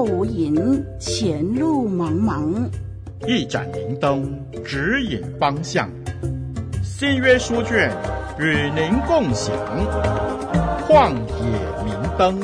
后无影，前路茫茫。一盏明灯指引方向，新约书卷与您共享。旷野明灯。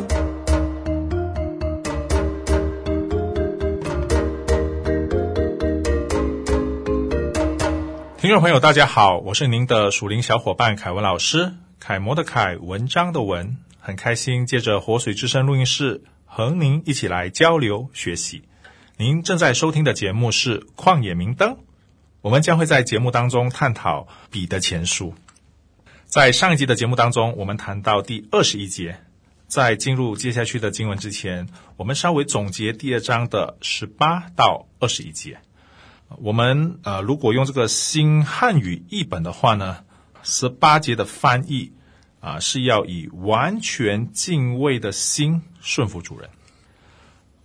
听众朋友，大家好，我是您的属灵小伙伴凯文老师，楷模的楷，文章的文，很开心借着活水之声录音室和您一起来交流学习。您正在收听的节目是《旷野明灯》，我们将会在节目当中探讨彼得前书。在上一集的节目当中，我们谈到第二十一节。在进入接下去的经文之前，我们稍微总结第二章的十八到二十一节。我们呃，如果用这个新汉语译本的话呢，十八节的翻译啊、是要以完全敬畏的心顺服主人。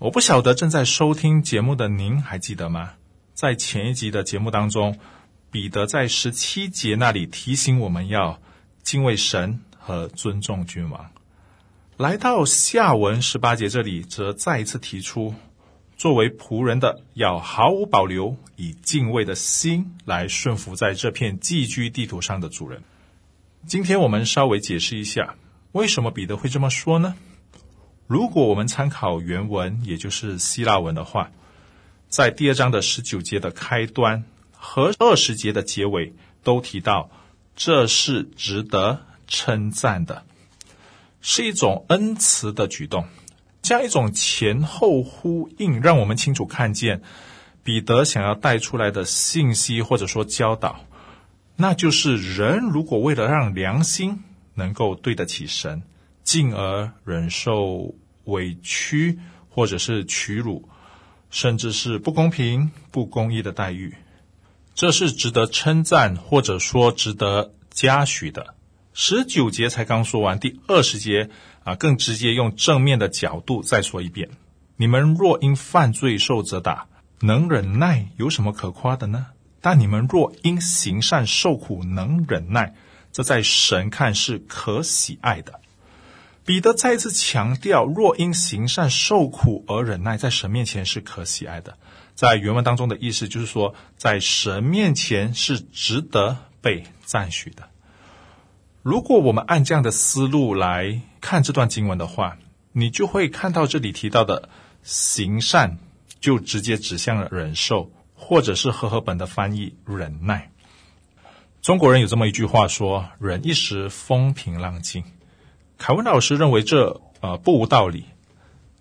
我不晓得正在收听节目的您还记得吗？在前一集的节目当中，彼得在十七节那里提醒我们要敬畏神和尊重君王。来到下文十八节这里，则再一次提出，作为仆人的要毫无保留，以敬畏的心来顺服在这片寄居地图上的主人。今天我们稍微解释一下，为什么彼得会这么说呢？如果我们参考原文，也就是希腊文的话，在第二章的十九节的开端和二十节的结尾都提到，这是值得称赞的，是一种恩慈的举动。这样一种前后呼应，让我们清楚看见彼得想要带出来的信息，或者说教导，那就是人如果为了让良心能够对得起神，进而忍受。委屈，或者是屈辱，甚至是不公平、不公义的待遇，这是值得称赞，或者说值得嘉许的。十九节才刚说完，第二十节啊，更直接用正面的角度再说一遍：你们若因犯罪受责打，能忍耐，有什么可夸的呢？但你们若因行善受苦，能忍耐，这在神看是可喜爱的。彼得再一次强调，若因行善受苦而忍耐，在神面前是可喜爱的。在原文当中的意思就是说，在神面前是值得被赞许的。如果我们按这样的思路来看这段经文的话，你就会看到这里提到的行善，就直接指向了忍受，或者是和合本的翻译忍耐。中国人有这么一句话说：“忍一时，风平浪静。”凯文老师认为这呃不无道理。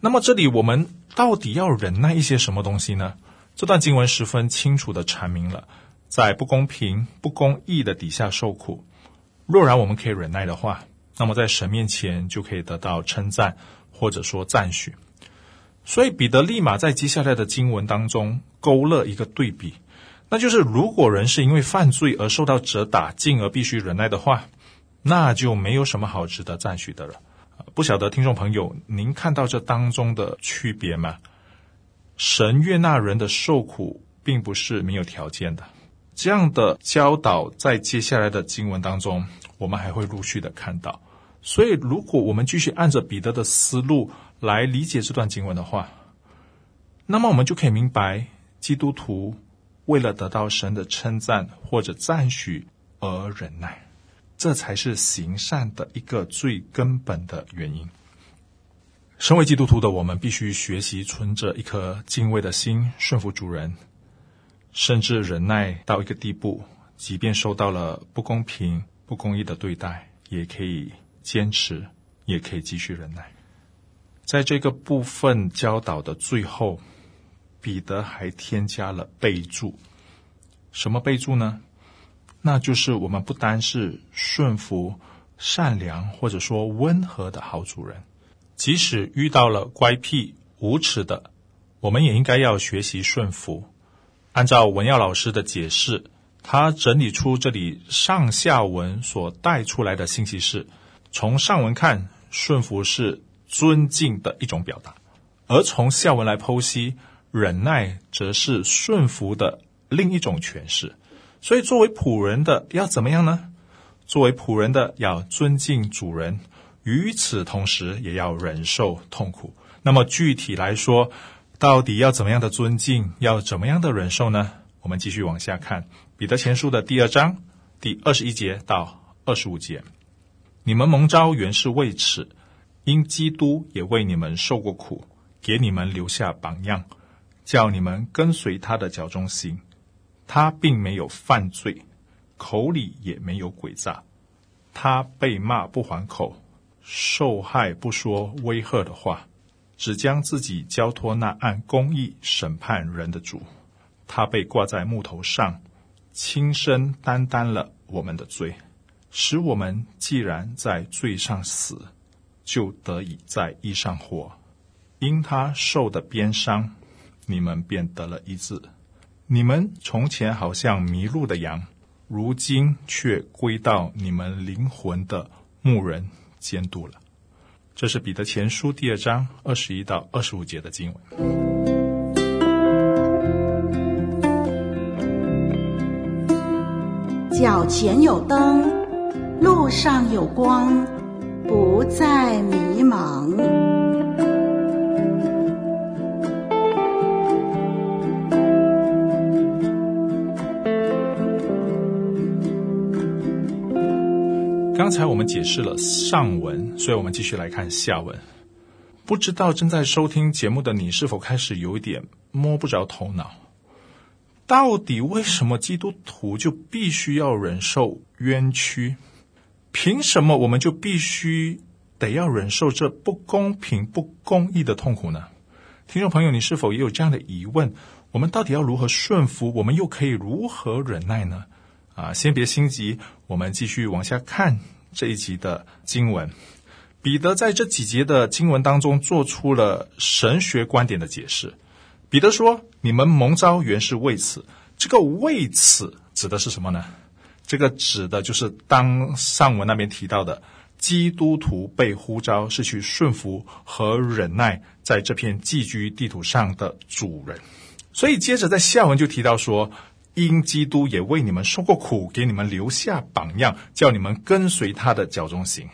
那么这里我们到底要忍耐一些什么东西呢？这段经文十分清楚地阐明了，在不公平、不公义的底下受苦，若然我们可以忍耐的话，那么在神面前就可以得到称赞，或者说赞许。所以彼得立马在接下来的经文当中勾勒一个对比，那就是如果人是因为犯罪而受到责打，进而必须忍耐的话。那就没有什么好值得赞许的了。不晓得听众朋友，您看到这当中的区别吗？神悦纳人的受苦，并不是没有条件的。这样的教导在接下来的经文当中，我们还会陆续的看到。所以，如果我们继续按着彼得的思路来理解这段经文的话，那么我们就可以明白，基督徒为了得到神的称赞或者赞许而忍耐。这才是行善的一个最根本的原因。身为基督徒的我们，必须学习存着一颗敬畏的心，顺服主人，甚至忍耐到一个地步，即便受到了不公平、不公义的对待，也可以坚持，也可以继续忍耐。在这个部分教导的最后，彼得还添加了备注。什么备注呢？那就是我们不单是顺服、善良或者说温和的好主人，即使遇到了乖僻无耻的，我们也应该要学习顺服。按照文耀老师的解释，他整理出这里上下文所带出来的信息是：从上文看，顺服是尊敬的一种表达；而从下文来剖析，忍耐则是顺服的另一种诠释。所以，作为仆人的要怎么样呢？作为仆人的要尊敬主人，与此同时也要忍受痛苦。那么具体来说，到底要怎么样的尊敬，要怎么样的忍受呢？我们继续往下看《彼得前书》的第二章第二十一节到二十五节：你们蒙召原是为此，因基督也为你们受过苦，给你们留下榜样，叫你们跟随他的脚踪行。他并没有犯罪，口里也没有诡诈。他被骂不还口，受害不说威吓的话。只将自己交托那按公义审判人的主，他被挂在木头上，亲身担当了我们的罪，使我们既然在罪上死，就得以在义上活。因他受的鞭伤，你们便得了医治。你们从前好像迷路的羊，如今却归到你们灵魂的牧人监督了。这是彼得前书第二章二十一到二十五节的经文。脚前有灯，路上有光，不再迷茫。刚才我们解释了上文，所以我们继续来看下文。不知道正在收听节目的你是否开始有一点摸不着头脑？到底为什么基督徒就必须要忍受冤屈？凭什么我们就必须得要忍受这不公平、不公义的痛苦呢？听众朋友，你是否也有这样的疑问？我们到底要如何顺服？我们又可以如何忍耐呢？啊，先别心急，我们继续往下看。这一集的经文，彼得在这几节的经文当中做出了神学观点的解释。彼得说：“你们蒙召原是为此。”这个“为此”指的是什么呢？这个指的就是当上文那边提到的，基督徒被呼召是去顺服和忍耐在这片寄居地土上的主人。所以接着在下文就提到说。因基督也为你们受过苦，给你们留下榜样，叫你们跟随他的脚踪行。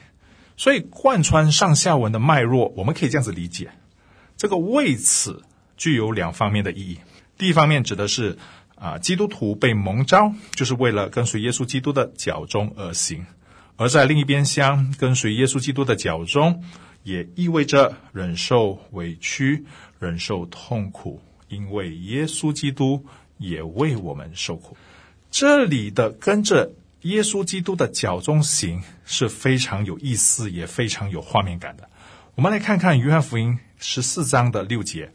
所以贯穿上下文的脉络，我们可以这样子理解：这个为此具有两方面的意义。第一方面指的是啊，基督徒被蒙召，就是为了跟随耶稣基督的脚踪而行；而在另一边厢，跟随耶稣基督的脚踪，也意味着忍受委屈、忍受痛苦，因为耶稣基督。也为我们受苦。这里的跟着耶稣基督的脚踪行是非常有意思，也非常有画面感的。我们来看看约翰福音十四章的六节，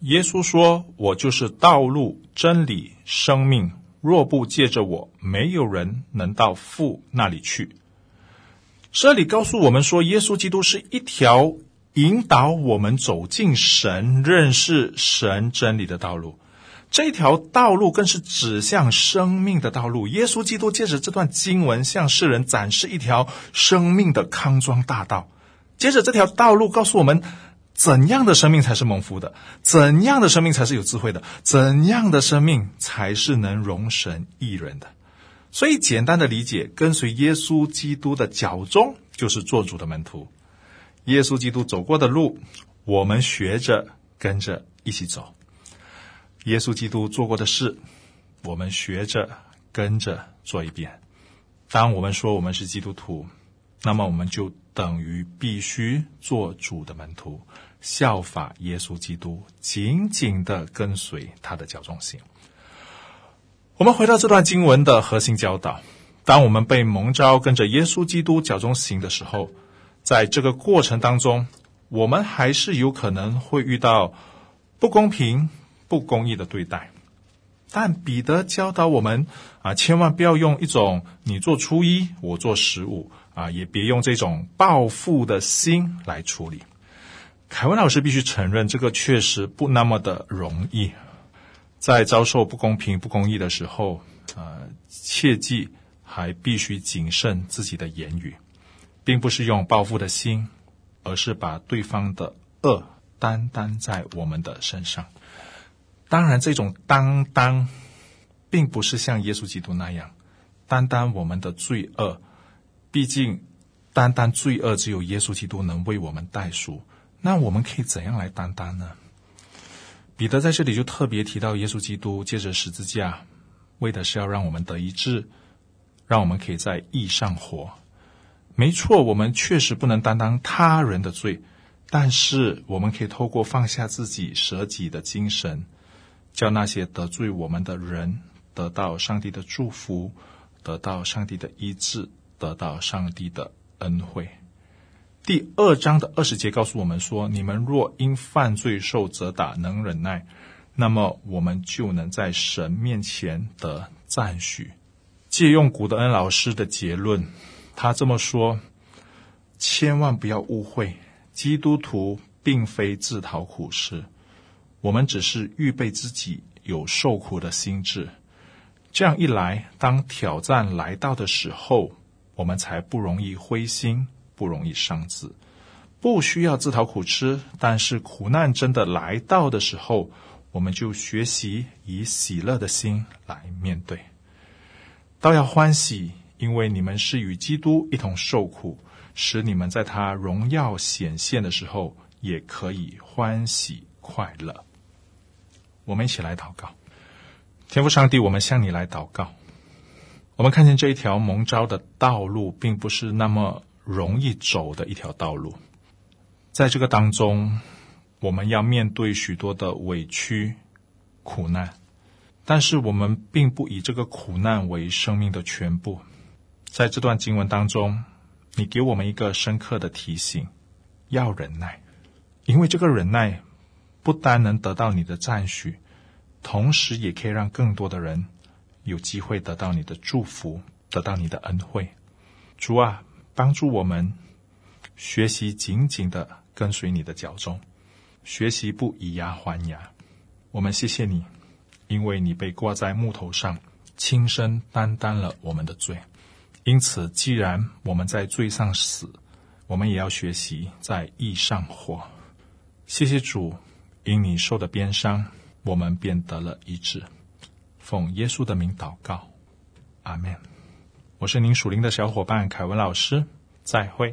耶稣说：“我就是道路、真理、生命，若不借着我，没有人能到父那里去。”这里告诉我们说，耶稣基督是一条引导我们走进神、认识神真理的道路。这条道路更是指向生命的道路。耶稣基督借着这段经文向世人展示一条生命的康庄大道。接着，这条道路告诉我们，怎样的生命才是蒙福的？怎样的生命才是有智慧的？怎样的生命才是能容神益人的？所以，简单的理解，跟随耶稣基督的脚踪，就是做主的门徒。耶稣基督走过的路，我们学着跟着一起走。耶稣基督做过的事，我们学着跟着做一遍。当我们说我们是基督徒，那么我们就等于必须做主的门徒，效法耶稣基督，紧紧的跟随他的脚中行。我们回到这段经文的核心教导：当我们被蒙召跟着耶稣基督脚中行的时候，在这个过程当中，我们还是有可能会遇到不公平。不公义的对待，但彼得教导我们啊，千万不要用一种你做初一，我做十五啊，也别用这种报复的心来处理。凯文老师必须承认，这个确实不那么的容易。在遭受不公平、不公义的时候，呃，切记还必须谨慎自己的言语，并不是用报复的心，而是把对方的恶担当在我们的身上。当然，这种担当，并不是像耶稣基督那样担当我们的罪恶。毕竟，担当罪恶，只有耶稣基督能为我们代赎，那我们可以怎样来担当呢？彼得在这里就特别提到，耶稣基督借着十字架，为的是要让我们得医治，让我们可以在义上活。没错，我们确实不能担当他人的罪，但是我们可以透过放下自己、舍己的精神，叫那些得罪我们的人得到上帝的祝福，得到上帝的医治，得到上帝的恩惠。第二章的二十节告诉我们说：“你们若因犯罪受责打，能忍耐，那么我们就能在神面前得赞许。”借用古德恩老师的结论。他这么说：“千万不要误会，基督徒并非自讨苦吃，我们只是预备自己有受苦的心志。这样一来，当挑战来到的时候，我们才不容易灰心，不容易伤志。不需要自讨苦吃，但是苦难真的来到的时候，我们就学习以喜乐的心来面对，倒要欢喜。”因为你们是与基督一同受苦，使你们在他荣耀显现的时候，也可以欢喜快乐。我们一起来祷告，天父上帝，我们向你来祷告。我们看见这一条蒙召的道路，并不是那么容易走的一条道路，在这个当中，我们要面对许多的委屈、苦难，但是我们并不以这个苦难为生命的全部。在这段经文当中，你给我们一个深刻的提醒：要忍耐，因为这个忍耐不单能得到你的赞许，同时也可以让更多的人有机会得到你的祝福，得到你的恩惠。主啊，帮助我们学习紧紧的跟随你的脚踪，学习不以牙还牙。我们谢谢你，因为你被挂在木头上，亲身担当了我们的罪。因此，既然我们在罪上死，我们也要学习在义上活。谢谢主，因你受的鞭伤，我们便得了医治。奉耶稣的名祷告，阿门。我是您属灵的小伙伴凯文老师，再会。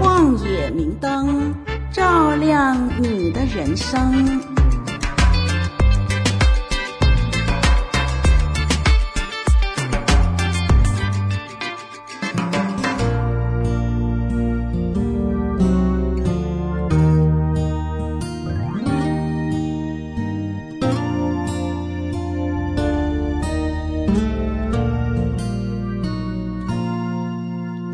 旷野明灯，照亮你的人生。